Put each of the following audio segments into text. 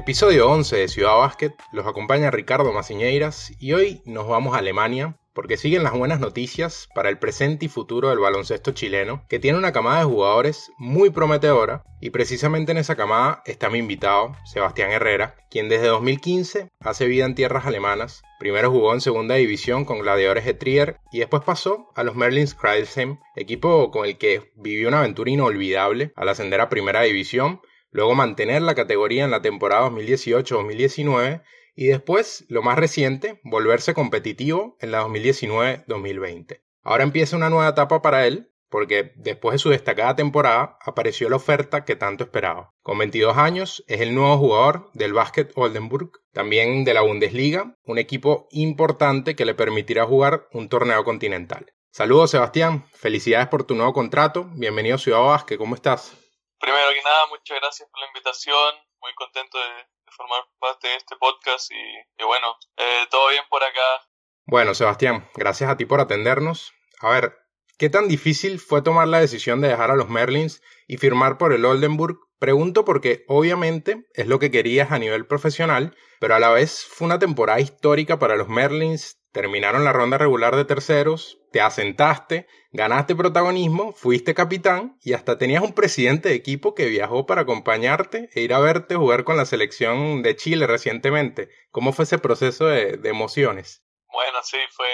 Episodio 11 de Ciudad Básquet, los acompaña Ricardo Maciñeiras y hoy nos vamos a Alemania porque siguen las buenas noticias para el presente y futuro del baloncesto chileno, que tiene una camada de jugadores muy prometedora, y precisamente en esa camada está mi invitado, Sebastián Herrera, quien desde 2015 hace vida en tierras alemanas. Primero jugó en segunda división con Gladiadores de Trier y después pasó a los Merlins Kreilsheim, equipo con el que vivió una aventura inolvidable al ascender a primera división, luego mantener la categoría en la temporada 2018-2019 y después, lo más reciente, volverse competitivo en la 2019-2020. Ahora empieza una nueva etapa para él, porque después de su destacada temporada apareció la oferta que tanto esperaba. Con 22 años es el nuevo jugador del Basket Oldenburg, también de la Bundesliga, un equipo importante que le permitirá jugar un torneo continental. Saludos Sebastián, felicidades por tu nuevo contrato, bienvenido a Ciudad Basket, ¿cómo estás? Primero que nada, muchas gracias por la invitación, muy contento de, formar parte de este podcast y, bueno, eh, todo bien por acá. Bueno, Sebastián, gracias a ti por atendernos. A ver, ¿qué tan difícil fue tomar la decisión de dejar a los Merlins y firmar por el Oldenburg? Pregunto porque obviamente es lo que querías a nivel profesional, pero a la vez fue una temporada histórica para los Merlins, terminaron la ronda regular de terceros, te asentaste, ganaste protagonismo, fuiste capitán y hasta tenías un presidente de equipo que viajó para acompañarte e ir a verte jugar con la selección de Chile recientemente. ¿Cómo fue ese proceso de, emociones? Bueno, sí, fue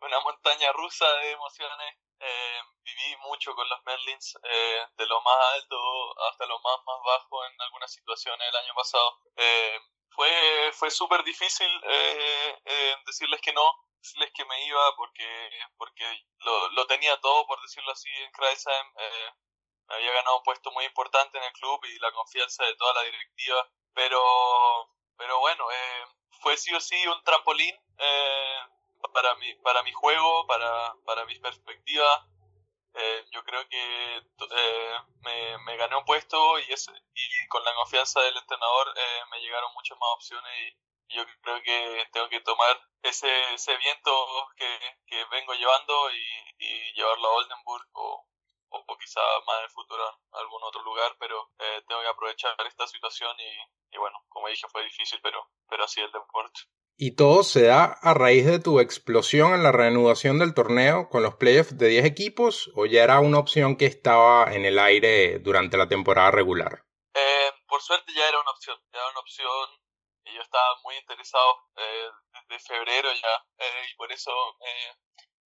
una montaña rusa de emociones. Eh, viví mucho con los Merlins, eh, de lo más alto hasta lo más, más bajo en algunas situaciones el año pasado. Eh, fue, fue súper difícil eh, eh, decirles que no, decirles que me iba porque, porque lo, lo tenía todo, por decirlo así, en Kreisheim. Eh, había ganado un puesto muy importante en el club y la confianza de toda la directiva, pero, pero bueno, eh, fue sí o sí un trampolín eh, para, mi, para mi juego, para, para mis perspectivas eh, yo creo que eh, me, gané un puesto y, ese, y con la confianza del entrenador eh, me llegaron muchas más opciones y, yo creo que tengo que tomar ese, ese viento que, que vengo llevando y, llevarlo a Oldenburg o, o, quizá más en el futuro a algún otro lugar, pero eh, tengo que aprovechar esta situación y, y bueno, como dije fue difícil, pero, pero así el deporte. Y todo se da a raíz de tu explosión en la reanudación del torneo con los playoffs de 10 equipos o ya era una opción que estaba en el aire durante la temporada regular? Eh, por suerte ya era una opción, ya era una opción y yo estaba muy interesado eh, desde febrero ya eh, y por eso eh,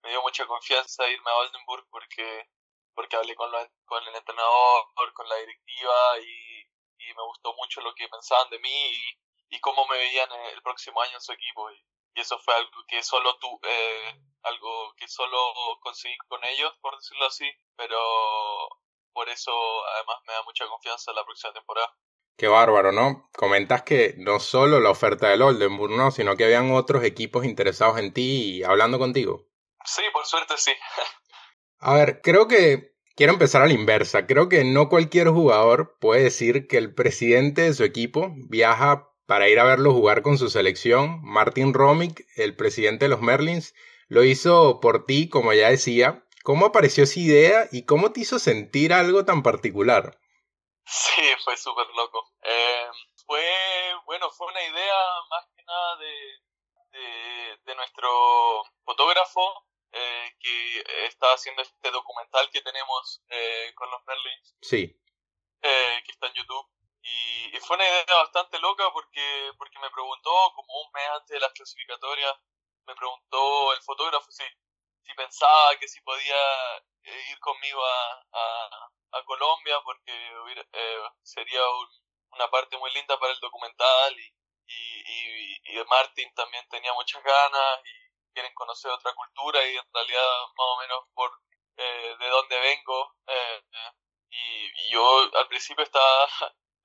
me dio mucha confianza irme a Oldenburg porque porque hablé con, con el entrenador, con la directiva y, y me gustó mucho lo que pensaban de mí y, y cómo me veían el próximo año en su equipo. Y, eso fue algo que solo tú, eh, algo que solo conseguí con ellos, por decirlo así, pero por eso además me da mucha confianza en la próxima temporada. Qué bárbaro, ¿no? Comentas que no solo la oferta del Oldenburg, ¿no? Sino que habían otros equipos interesados en ti y hablando contigo. Sí, por suerte sí. a ver, creo que quiero empezar a la inversa. Creo que no cualquier jugador puede decir que el presidente de su equipo viaja para ir a verlo jugar con su selección. Martin Romick, el presidente de los Merlins, lo hizo por ti, como ya decía. ¿Cómo apareció esa idea y cómo te hizo sentir algo tan particular? Sí, fue súper loco. Eh, fue, bueno, fue una idea más que nada de, de, nuestro fotógrafo eh, que está haciendo este documental que tenemos eh, con los Merlins. Sí. que está en YouTube. Y, fue una idea bastante loca porque, porque me preguntó, como un mes antes de las clasificatorias, me preguntó el fotógrafo si, si pensaba que si podía eh, ir conmigo a, a, Colombia porque eh, sería una parte muy linda para el documental y, y, y, Martín también tenía muchas ganas y quieren conocer otra cultura y en realidad más o menos por eh, de dónde vengo y, y, yo al principio estaba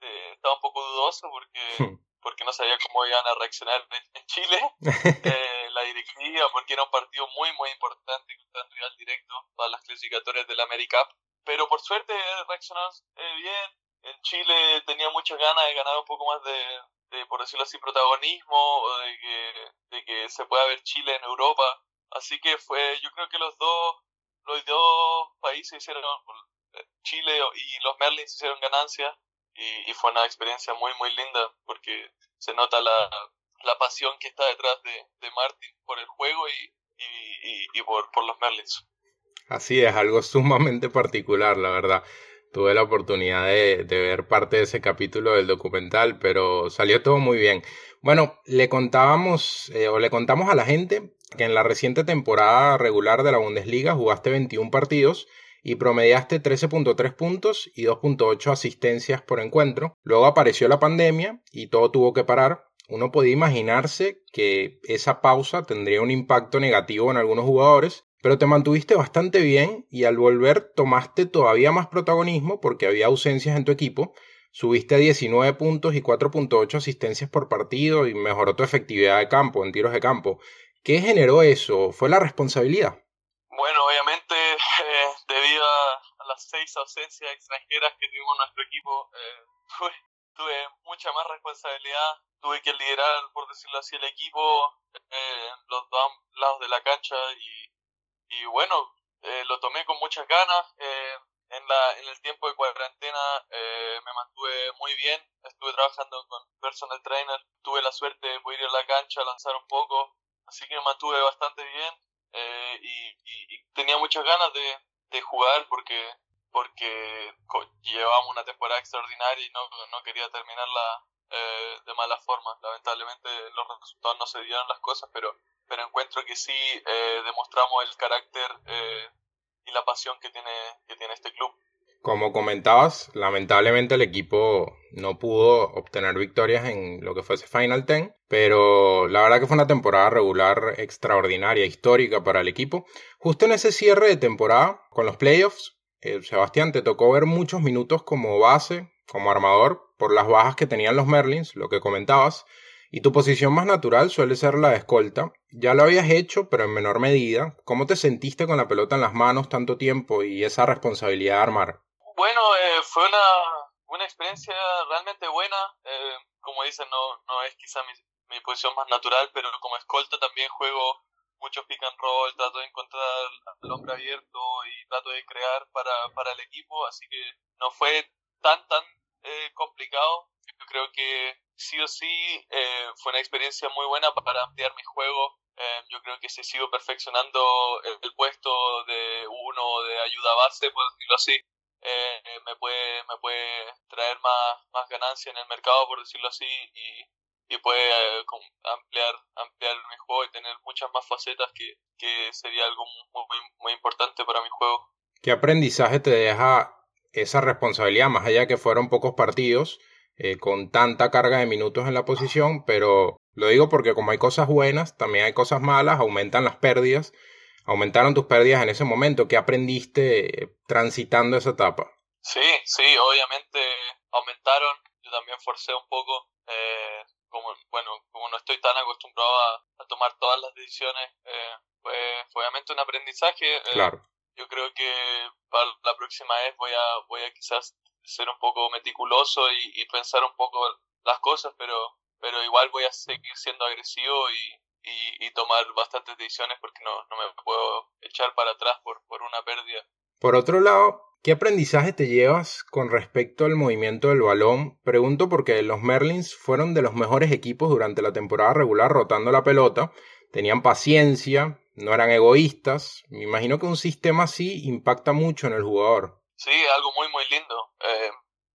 eh, estaba un poco dudoso porque, porque no sabía cómo iban a reaccionar en, Chile, eh, la directiva, porque era un partido muy, muy importante, está en rival directo para las clasificatorias del AmeriCup. Pero por suerte reaccionaron eh, bien. En Chile tenía muchas ganas de ganar un poco más de, por decirlo así, protagonismo, de que, de que se pueda ver Chile en Europa. Así que fue, yo creo que los dos, los dos países hicieron, Chile y los Merlins hicieron ganancias y, fue una experiencia muy, muy linda porque se nota la, la pasión que está detrás de, de Martin por el juego y, y, por, por los Merlins. Así es, algo sumamente particular, la verdad. Tuve la oportunidad de, de, ver parte de ese capítulo del documental, pero salió todo muy bien. Bueno, le contábamos eh, o le contamos a la gente que en la reciente temporada regular de la Bundesliga jugaste 21 partidos y promediaste 13.3 puntos y 2.8 asistencias por encuentro. Luego apareció la pandemia y todo tuvo que parar. Uno podía imaginarse que esa pausa tendría un impacto negativo en algunos jugadores, pero te mantuviste bastante bien y al volver tomaste todavía más protagonismo porque había ausencias en tu equipo. Subiste a 19 puntos y 4.8 asistencias por partido y mejoró tu efectividad de campo, en tiros de campo. ¿Qué generó eso? ¿Fue la responsabilidad? Bueno, obviamente, eh, debido a, las seis ausencias extranjeras que tuvimos nuestro equipo, eh, tuve, mucha más responsabilidad. Tuve que liderar, por decirlo así, el equipo eh, en los dos lados de la cancha y, bueno, lo tomé con muchas ganas. en, la, en el tiempo de cuarentena me mantuve muy bien. Estuve trabajando con personal trainer. Tuve la suerte de poder ir a la cancha, lanzar un poco. Así que me mantuve bastante bien eh, y, tenía muchas ganas de, de jugar porque porque llevábamos una temporada extraordinaria y no, no quería terminarla eh, de mala forma. Lamentablemente los resultados no se dieron las cosas, pero, pero encuentro que sí eh, demostramos el carácter y la pasión que tiene, que tiene este club. Como comentabas, lamentablemente el equipo no pudo obtener victorias en lo que fue ese Final Ten, pero la verdad que fue una temporada regular extraordinaria, histórica para el equipo. Justo en ese cierre de temporada, con los playoffs, eh, Sebastián, te tocó ver muchos minutos como base, como armador, por las bajas que tenían los Merlins, lo que comentabas, y tu posición más natural suele ser la de escolta. Ya lo habías hecho, pero en menor medida. ¿Cómo te sentiste con la pelota en las manos tanto tiempo y esa responsabilidad de armar? Bueno, eh, fue una, una experiencia realmente buena. Eh, como dicen, no, no es quizá mi, mi posición más natural, pero como escolta también juego mucho pick and roll, trato de encontrar al hombre abierto y trato de crear para, para el equipo, así que no fue tan, tan eh, complicado. Yo creo que sí o sí eh, fue una experiencia muy buena para ampliar mi juego. Eh, yo creo que si sigo perfeccionando el, el, puesto de uno de ayuda base, por decirlo así, eh, me, puede, me puede traer más, más ganancia en el mercado, por decirlo así, y, y puede eh, ampliar, ampliar mi juego y tener muchas más facetas que, que sería algo muy, muy importante para mi juego. ¿Qué aprendizaje te deja esa responsabilidad, más allá que fueron pocos partidos, eh, con tanta carga de minutos en la posición, pero lo digo porque como hay cosas buenas, también hay cosas malas, aumentan las pérdidas aumentaron tus pérdidas en ese momento? ¿Qué aprendiste eh, transitando esa etapa? Sí, sí, obviamente aumentaron. Yo también forcé un poco. Eh, como, bueno, como no estoy tan acostumbrado a, tomar todas las decisiones, eh, fue, obviamente un aprendizaje. Eh, claro. Yo creo que para la próxima vez voy a, voy a quizás ser un poco meticuloso y, y pensar un poco las cosas, pero, pero igual voy a seguir siendo agresivo y, y, tomar bastantes decisiones porque no, no, me puedo echar para atrás por, por una pérdida. Por otro lado, ¿qué aprendizaje te llevas con respecto al movimiento del balón? Pregunto porque los Merlins fueron de los mejores equipos durante la temporada regular rotando la pelota, tenían paciencia, no eran egoístas. Me imagino que un sistema así impacta mucho en el jugador. Sí, algo muy, muy lindo. Eh,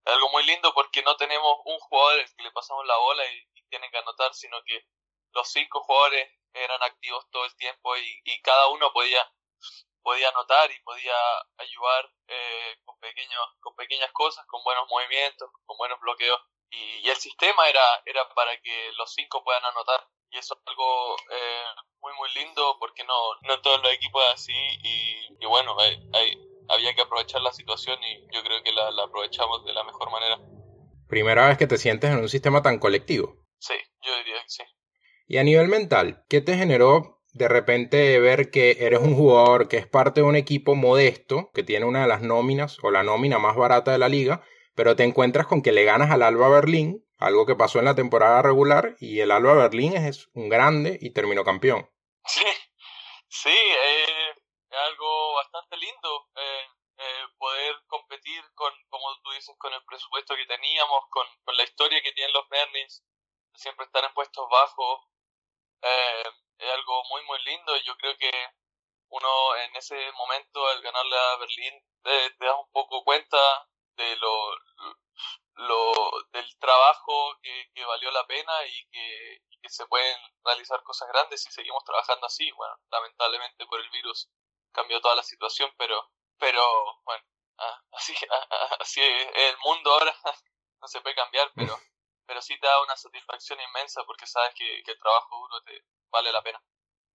algo muy lindo porque no tenemos un jugador que le pasamos la bola y, y tiene que anotar, sino que los cinco jugadores eran activos todo el tiempo y, y cada uno podía podía anotar y podía ayudar eh, con pequeños con pequeñas cosas con buenos movimientos con buenos bloqueos. Y, el sistema era era para que los cinco puedan anotar. Y eso es algo eh, muy muy lindo porque no no todos los equipos es así y, y bueno hay, había que aprovechar la situación y yo creo que la, la aprovechamos de la mejor manera. Primera vez que te sientes en un sistema tan colectivo. Sí yo diría que sí y a nivel mental, ¿qué te generó de repente ver que eres un jugador que es parte de un equipo modesto, que tiene una de las nóminas o la nómina más barata de la liga, pero te encuentras con que le ganas al Alba Berlín, algo que pasó en la temporada regular, y el Alba Berlín es un grande y terminó campeón. Sí, sí, eh, es algo bastante lindo eh, eh, poder competir con, como tú dices, con el presupuesto que teníamos, con, con la historia que tienen los Merlins, siempre estar en puestos bajos, eh, es algo muy, muy lindo. y Yo creo que uno en ese momento, al ganarle a Berlín, te, te das un poco cuenta de lo, lo del trabajo que, valió la pena y que, que, se pueden realizar cosas grandes si seguimos trabajando así. Bueno, lamentablemente por el virus cambió toda la situación, pero, pero bueno, ah, así, ah, ah, así es el mundo ahora, no se puede cambiar, pero, pero sí te da una satisfacción inmensa porque sabes que, que el trabajo duro te vale la pena.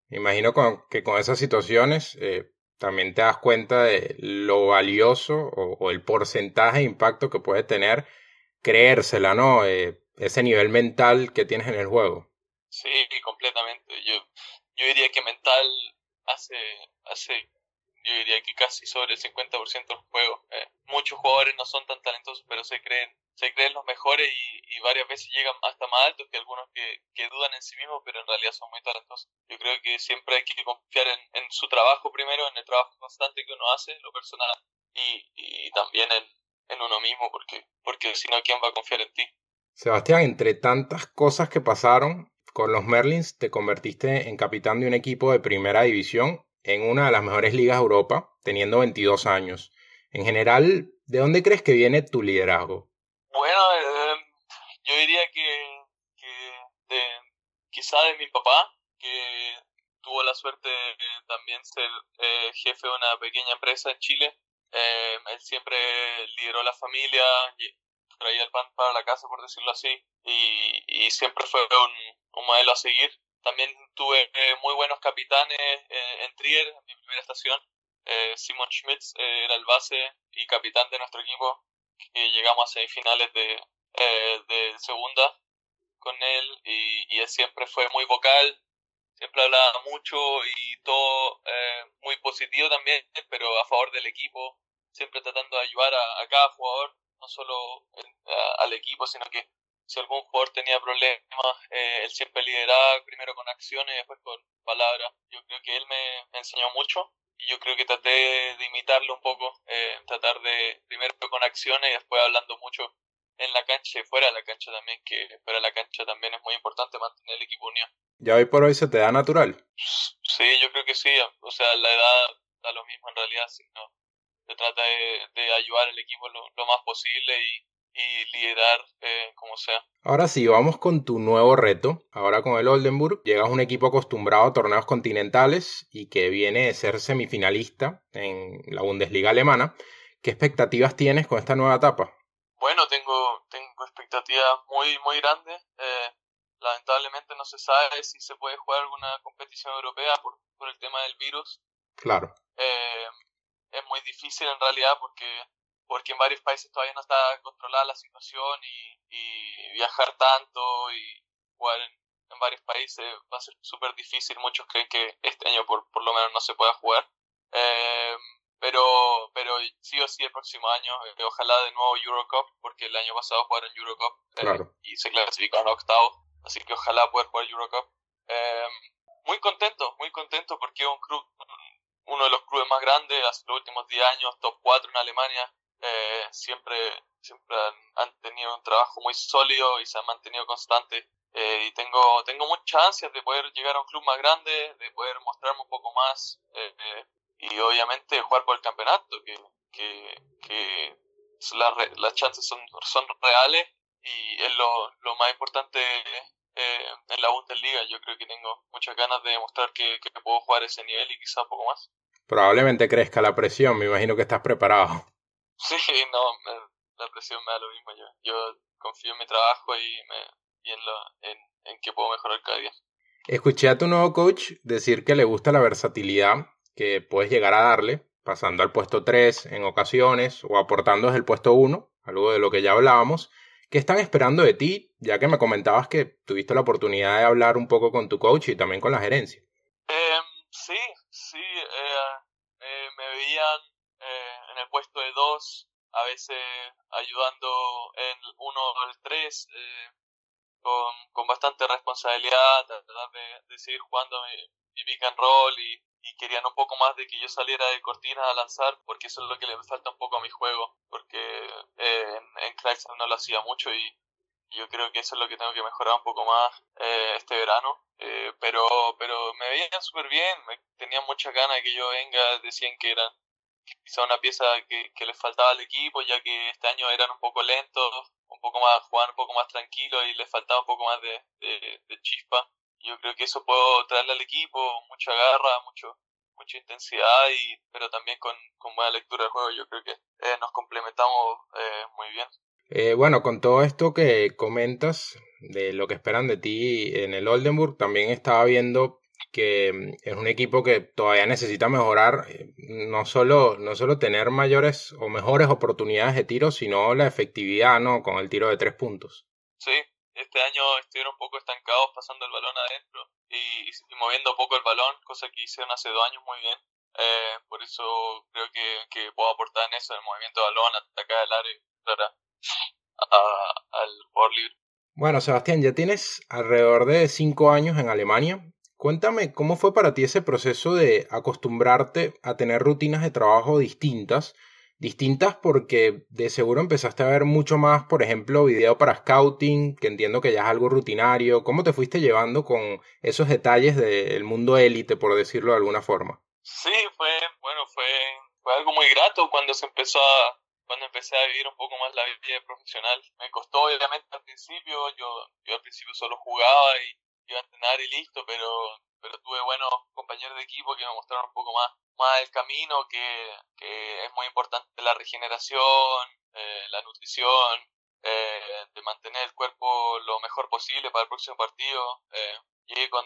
Imagino que con esas situaciones eh, también te das cuenta de lo valioso o, el porcentaje de impacto que puede tener creérsela, ¿no? Eh, ese nivel mental que tienes en el juego. Sí, completamente. Yo, yo diría que mental hace, hace yo diría que casi sobre el 50% del juego. Eh, muchos jugadores no son tan talentosos, pero se creen, se creen los mejores y, varias veces llegan hasta más altos que algunos que, dudan en sí mismos, pero en realidad son muy talentosos. Yo creo que siempre hay que confiar en, su trabajo primero, en el trabajo constante que uno hace, lo personal, y, también en, en uno mismo, porque, porque si no, ¿quién va a confiar en ti? Sebastián, entre tantas cosas que pasaron, con los Merlins te convertiste en capitán de un equipo de primera división en una de las mejores ligas de Europa, teniendo 22 años. En general, ¿de dónde crees que viene tu liderazgo? Bueno, eh, yo diría que, que de, quizá de mi papá, que tuvo la suerte de también ser eh, jefe de una pequeña empresa en Chile. Eh, él siempre lideró la familia, traía el pan para la casa, por decirlo así, y, y siempre fue un, un modelo a seguir. También tuve eh, muy buenos capitanes en Trier, en mi primera estación. Eh, Simon Schmitz era el base y capitán de nuestro equipo. Y llegamos a semifinales de, de segunda con él y, y, él siempre fue muy vocal, siempre hablaba mucho y todo muy positivo también, pero a favor del equipo, siempre tratando de ayudar a, a cada jugador, no solo al equipo, sino que si algún jugador tenía problemas, eh, él siempre lideraba primero con acciones y después con palabras. Yo creo que él me, enseñó mucho y yo creo que traté de imitarlo un poco, eh, tratar de primero con acciones y después hablando mucho en la cancha y fuera de la cancha también, que fuera de la cancha también es muy importante mantener el equipo unido. ¿Ya hoy por hoy se te da natural? Sí, yo creo que sí, o sea, la edad da lo mismo en realidad, sino se trata de, de ayudar al equipo lo, lo más posible y y liderar eh, como sea. Ahora sí, vamos con tu nuevo reto. Ahora con el Oldenburg llegas a un equipo acostumbrado a torneos continentales y que viene de ser semifinalista en la Bundesliga alemana. ¿Qué expectativas tienes con esta nueva etapa? Bueno, tengo, tengo expectativas muy, muy grandes. Eh, lamentablemente no se sabe si se puede jugar alguna competición europea por, por el tema del virus. Claro. Eh, es muy difícil en realidad porque porque en varios países todavía no está controlada la situación y, y viajar tanto y jugar en, en, varios países va a ser súper difícil. Muchos creen que este año por, por lo menos no se pueda jugar. Eh, pero, pero sí o sí el próximo año, eh, ojalá de nuevo Eurocup, porque el año pasado jugaron Eurocup eh, y se clasificaron a octavos, así que ojalá poder jugar Eurocup. Eh, muy contento, muy contento porque es un club, uno de los clubes más grandes, hace los últimos 10 años, top 4 en Alemania, eh, siempre, siempre han, tenido un trabajo muy sólido y se han mantenido constantes. Eh, y tengo, tengo muchas ansias de poder llegar a un club más grande, de poder mostrarme un poco más eh, y obviamente jugar por el campeonato, que, que, que la, las chances son, son reales y es lo, lo más importante en la Bundesliga. Yo creo que tengo muchas ganas de demostrar que, que puedo jugar ese nivel y quizá un poco más. Probablemente crezca la presión, me imagino que estás preparado. Sí, no, la presión me da lo mismo. Yo, yo confío en mi trabajo y, me, y en, lo, en, en que puedo mejorar cada día. Escuché a tu nuevo coach decir que le gusta la versatilidad que puedes llegar a darle, pasando al puesto 3 en ocasiones o aportando desde el puesto 1, algo de lo que ya hablábamos. ¿Qué están esperando de ti? Ya que me comentabas que tuviste la oportunidad de hablar un poco con tu coach y también con la gerencia. Eh, sí, sí, eh, eh, me veían puesto de dos, a veces ayudando en uno o el tres, eh, con, con bastante responsabilidad, tratar de, de seguir jugando mi, mi pick and roll y, querían un poco más de que yo saliera de cortina a lanzar, porque eso es lo que le falta un poco a mi juego, porque eh, en, en no lo hacía mucho y yo creo que eso es lo que tengo que mejorar un poco más eh, este verano. Eh, pero, pero me veían súper bien, me, tenían mucha ganas de que yo venga, decían que era quizá una pieza que, que les faltaba al equipo, ya que este año eran un poco lentos, un poco más, jugaban un poco más tranquilo y les faltaba un poco más de, de, chispa. Yo creo que eso puedo traerle al equipo, mucha garra, mucho, mucha intensidad, y, pero también con, con buena lectura del juego. Yo creo que eh, nos complementamos eh, muy bien. Eh, bueno, con todo esto que comentas de lo que esperan de ti en el Oldenburg, también estaba viendo que mm, es un equipo que todavía necesita mejorar, eh, no solo, no solo tener mayores o mejores oportunidades de tiro, sino la efectividad, ¿no? Con el tiro de tres puntos. Sí, este año estuvieron un poco estancados pasando el balón adentro y, moviendo poco el balón, cosa que hicieron hace dos años muy bien. Eh, por eso creo que, que, puedo aportar en eso, el movimiento de balón, atacar el área, al jugador libre. Bueno, Sebastián, ya tienes alrededor de cinco años en Alemania. Cuéntame cómo fue para ti ese proceso de acostumbrarte a tener rutinas de trabajo distintas. Distintas porque de seguro empezaste a ver mucho más, por ejemplo, video para scouting, que entiendo que ya es algo rutinario. ¿Cómo te fuiste llevando con esos detalles del mundo élite, por decirlo de alguna forma? Sí, fue, bueno, fue, fue algo muy grato cuando se empezó a, cuando empecé a vivir un poco más la vida profesional. Me costó obviamente al principio, yo, yo al principio solo jugaba y iba a entrenar y listo, pero, pero tuve buenos compañeros de equipo que me mostraron un poco más, más el camino, que, que es muy importante la regeneración, eh, la nutrición, eh, de mantener el cuerpo lo mejor posible para el próximo partido. Eh, llegué con,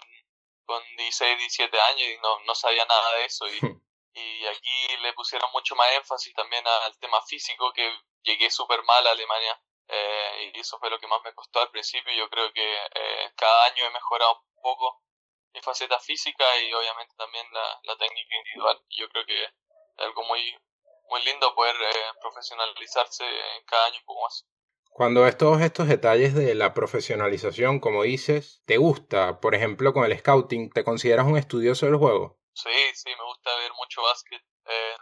con 16, 17 años y no, no sabía nada de eso y y aquí le pusieron mucho más énfasis también al tema físico, que llegué súper mal a Alemania eh, y eso fue lo que más me costó al principio. Yo creo que eh, cada año he mejorado un poco mi faceta física y obviamente también la, la técnica individual. Yo creo que es algo muy, muy lindo poder eh, profesionalizarse cada año un poco más. Cuando ves todos estos detalles de la profesionalización, como dices, ¿te gusta? Por ejemplo, con el scouting, ¿te consideras un estudioso del juego? Sí, sí, me gusta ver mucho básquet. Eh,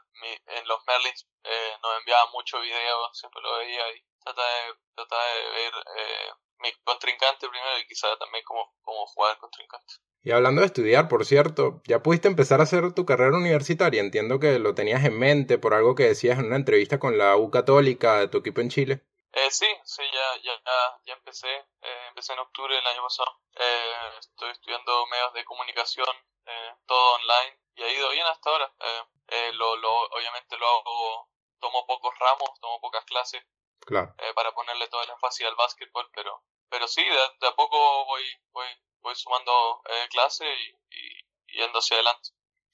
en los Merlins eh, nos enviaban mucho video, siempre lo veía y trataba de, trataba de ver eh, mi contrincante primero y quizá también cómo, cómo jugar contrincante. Y hablando de estudiar, por cierto, ¿ya pudiste empezar a hacer tu carrera universitaria? Entiendo que lo tenías en mente por algo que decías en una entrevista con la U Católica de tu equipo en Chile. Eh, sí, sí, ya, ya, ya empecé. Eh, empecé en octubre del año pasado. Eh, estoy estudiando medios de comunicación, eh, todo online, y ha ido bien hasta ahora. Eh, lo, lo, obviamente lo hago, tomo pocos ramos, tomo pocas clases, claro. para ponerle todo el énfasis al básquetbol, pero, pero sí, de, a poco voy, voy, voy sumando clases y, y, yendo hacia adelante.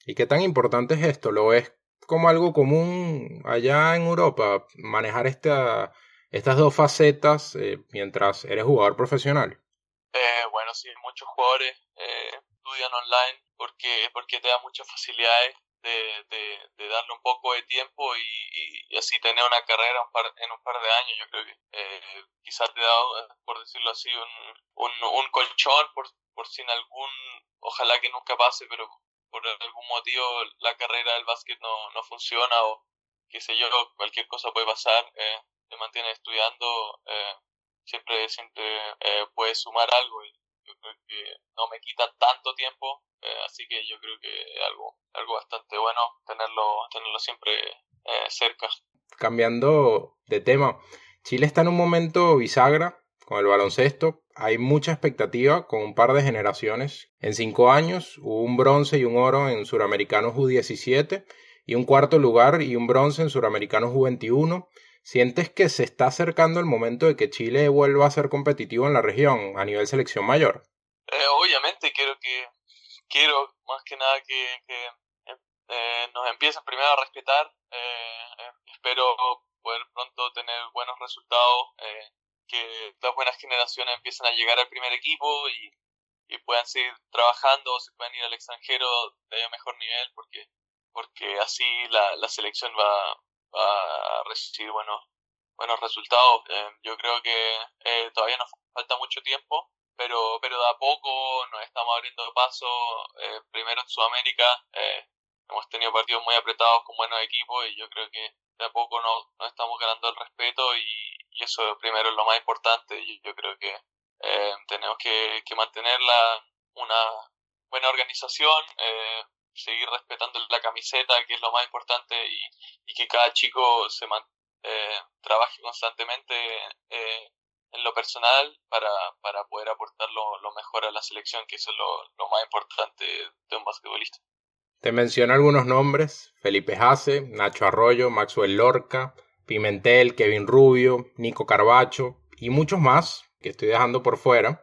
¿Y qué tan importante es esto? ¿Lo ves como algo común allá en Europa, manejar esta estas dos facetas eh, mientras eres jugador profesional? Eh, bueno, sí, muchos jugadores eh, estudian online porque, porque te da muchas facilidades de, de, darle un poco de tiempo y, así tener una carrera en un par de años. Yo creo que eh, quizás te da, por decirlo así, un, un, un colchón por, por si en algún, ojalá que nunca pase, pero por algún motivo la carrera del básquet no, no funciona o qué sé yo, cualquier cosa puede pasar. Eh, te mantienes estudiando, eh, siempre, siempre eh, puedes sumar algo y yo creo que no me quita tanto tiempo, eh, así que yo creo que es algo, algo bastante bueno tenerlo, tenerlo siempre cerca. Cambiando de tema, Chile está en un momento bisagra con el baloncesto. Hay mucha expectativa con un par de generaciones. En cinco años hubo un bronce y un oro en Suramericanos U17 y un cuarto lugar y un bronce en Suramericanos U21. ¿Sientes que se está acercando el momento de que Chile vuelva a ser competitivo en la región a nivel selección mayor? Eh, obviamente quiero que quiero más que nada que, eh, nos empiecen primero a respetar. Eh, espero poder pronto tener buenos resultados, que las buenas generaciones empiecen a llegar al primer equipo y, puedan seguir trabajando o se puedan ir al extranjero de mejor nivel porque porque así la, la selección va a recibir buenos, buenos resultados. Eh, yo creo que eh, todavía nos falta mucho tiempo, pero, pero de a poco nos estamos abriendo paso, eh, primero en Sudamérica, hemos tenido partidos muy apretados con buenos equipos y yo creo que de a poco nos, estamos ganando el respeto y, y, eso primero es lo más importante. Y yo creo que eh, tenemos que, que mantener una buena organización, eh, seguir respetando la camiseta, que es lo más importante, y, que cada chico se eh, trabaje constantemente eh, en lo personal para, para poder aportar lo, mejor a la selección, que eso es lo, lo más importante de un basquetbolista. Te menciono algunos nombres, Felipe Jase, Nacho Arroyo, Maxwell Lorca, Pimentel, Kevin Rubio, Nico Carbacho y muchos más que estoy dejando por fuera.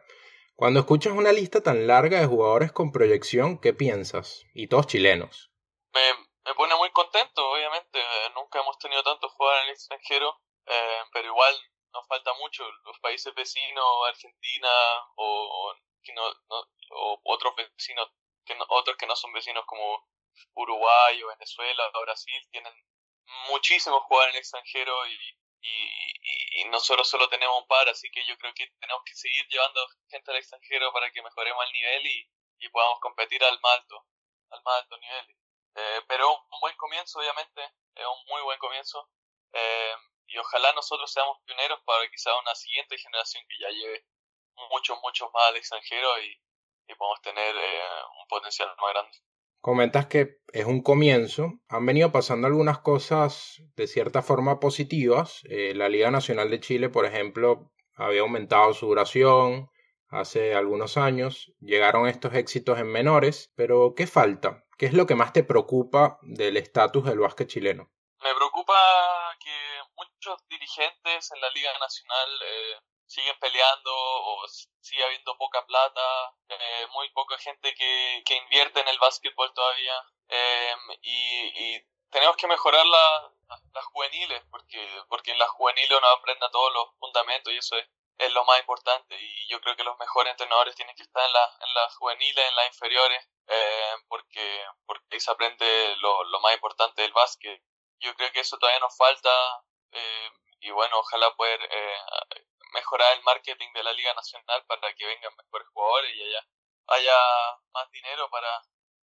Cuando escuchas una lista tan larga de jugadores con proyección, ¿qué piensas? Y todos chilenos. Me, me pone muy contento, obviamente. Nunca hemos tenido tantos jugadores en el extranjero, eh, pero igual nos falta mucho. Los países vecinos, Argentina o, o otros vecinos, que otros que no son vecinos como Uruguay o Venezuela o Brasil, tienen muchísimos jugadores en el extranjero y, y, y, nosotros solo tenemos un par, así que yo creo que tenemos que seguir llevando gente al extranjero para que mejoremos el nivel y, y podamos competir al más alto, al más alto nivel. Eh, pero un buen comienzo, obviamente, es un muy buen comienzo. Eh, y ojalá nosotros seamos pioneros para quizá una siguiente generación que ya lleve muchos, muchos más al extranjero y, y podamos tener eh, un potencial más grande. Comentas que es un comienzo. Han venido pasando algunas cosas de cierta forma positivas. Eh, la Liga Nacional de Chile, por ejemplo, había aumentado su duración hace algunos años. Llegaron estos éxitos en menores. Pero, ¿qué falta? ¿Qué es lo que más te preocupa del estatus del básquet chileno? Me preocupa que muchos dirigentes en la Liga Nacional eh, siguen peleando o sigue habiendo poca plata, eh, muy poca gente que, que invierte en el básquetbol todavía eh, y, y, tenemos que mejorar la, las juveniles porque, porque en las juveniles uno aprende todos los fundamentos y eso es, es lo más importante y yo creo que los mejores entrenadores tienen que estar en, la, en las juveniles, en las inferiores eh, porque, porque ahí se aprende lo, lo más importante del básquet. Yo creo que eso todavía nos falta eh, y bueno, ojalá poder eh, mejorar el marketing de la Liga Nacional para que vengan mejores jugadores y haya, haya más dinero para,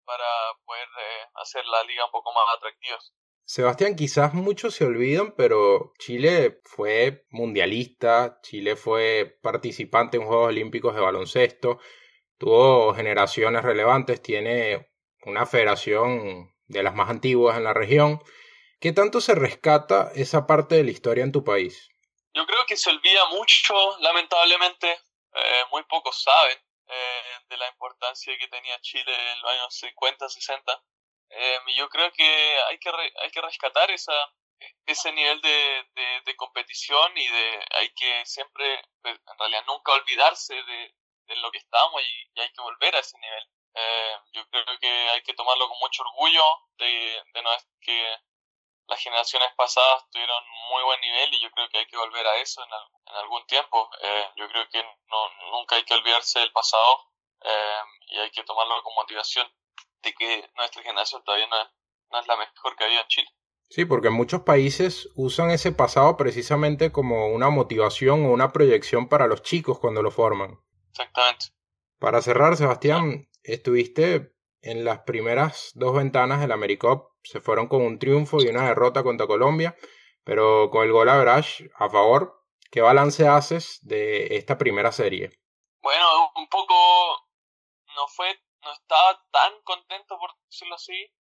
para poder eh, hacer la liga un poco más atractiva. Sebastián, quizás muchos se olvidan, pero Chile fue mundialista, Chile fue participante en Juegos Olímpicos de baloncesto, tuvo generaciones relevantes, tiene una federación de las más antiguas en la región. ¿Qué tanto se rescata esa parte de la historia en tu país? Yo creo que se olvida mucho, lamentablemente, eh, muy pocos saben eh, de la importancia que tenía Chile en los años 50, 60. Eh, yo creo que hay que, hay que rescatar esa, ese nivel de, de, competición y de hay que siempre, pues, en realidad nunca olvidarse de, de lo que estamos y, y, hay que volver a ese nivel. Eh, yo creo que hay que tomarlo con mucho orgullo de, de no es que las generaciones pasadas tuvieron muy buen nivel y yo creo que hay que volver a eso en, algún tiempo. Eh, yo creo que no, nunca hay que olvidarse del pasado eh, y hay que tomarlo con motivación de que nuestra generación todavía no es, no es la mejor que había en Chile. Sí, porque muchos países usan ese pasado precisamente como una motivación o una proyección para los chicos cuando lo forman. Exactamente. Para cerrar, Sebastián, estuviste en las primeras dos ventanas del AmeriCup se fueron con un triunfo y una derrota contra Colombia, pero con el gol average a favor. ¿Qué balance haces de esta primera serie? Bueno, un poco no fue, no estaba tan contento por decirlo así,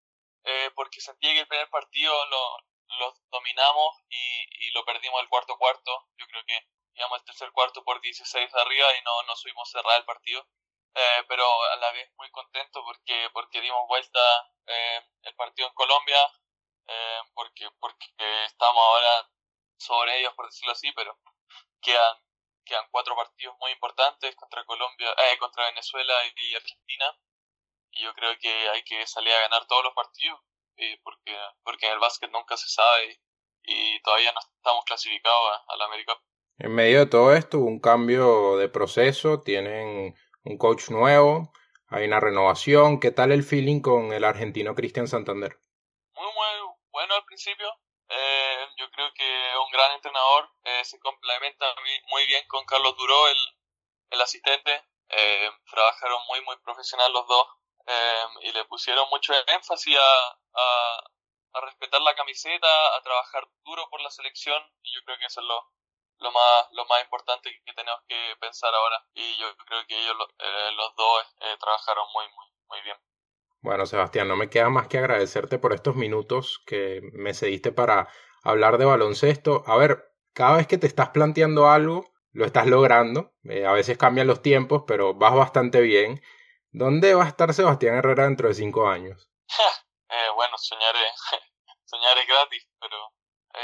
eh, porque sentía que el primer partido lo, lo dominamos y, y, lo perdimos el cuarto cuarto. Yo creo que íbamos el tercer cuarto por 16 arriba y no, no subimos cerrar el partido. Eh, pero a la vez muy contento porque, porque dimos vuelta eh, el partido en Colombia, eh, porque, porque estamos ahora sobre ellos, por decirlo así, pero quedan, quedan cuatro partidos muy importantes contra Colombia, eh, contra Venezuela y Argentina, y yo creo que hay que salir a ganar todos los partidos, porque, porque en el básquet nunca se sabe y, todavía no estamos clasificados a, la América. En medio de todo esto, un cambio de proceso, tienen un coach nuevo, hay una renovación. ¿Qué tal el feeling con el argentino Cristian Santander? Muy, muy bueno al principio. Eh, yo creo que es un gran entrenador. Eh, se complementa muy bien con Carlos Duró, el, el asistente. Eh, trabajaron muy, muy profesional los dos. em, y le pusieron mucho énfasis a, a, respetar la camiseta, a trabajar duro por la selección, y yo creo que eso es lo, lo más, lo más importante que tenemos que pensar ahora. Y yo creo que ellos, eh, los dos, eh, trabajaron muy, muy, muy bien. Bueno, Sebastián, no me queda más que agradecerte por estos minutos que me cediste para hablar de baloncesto. A ver, cada vez que te estás planteando algo, lo estás logrando. Eh, a veces cambian los tiempos, pero vas bastante bien. ¿Dónde va a estar Sebastián Herrera dentro de cinco años? bueno, soñar soñar es gratis, pero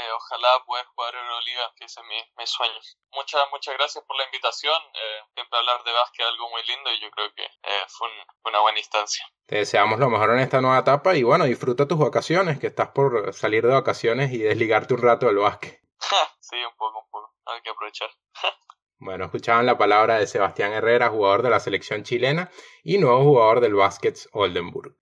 eh, ojalá pueda jugar Euroliga, que ese es mi, mi sueño. Muchas, muchas gracias por la invitación. Eh, siempre hablar de básquet es algo muy lindo y yo creo que eh, fue, una buena instancia. Te deseamos lo mejor en esta nueva etapa y bueno, disfruta tus vacaciones, que estás por salir de vacaciones y desligarte un rato del básquet. sí, un poco, un poco. Hay que aprovechar. Bueno, escuchaban la palabra de Sebastián Herrera, jugador de la selección chilena y nuevo jugador del Baskets Oldenburg.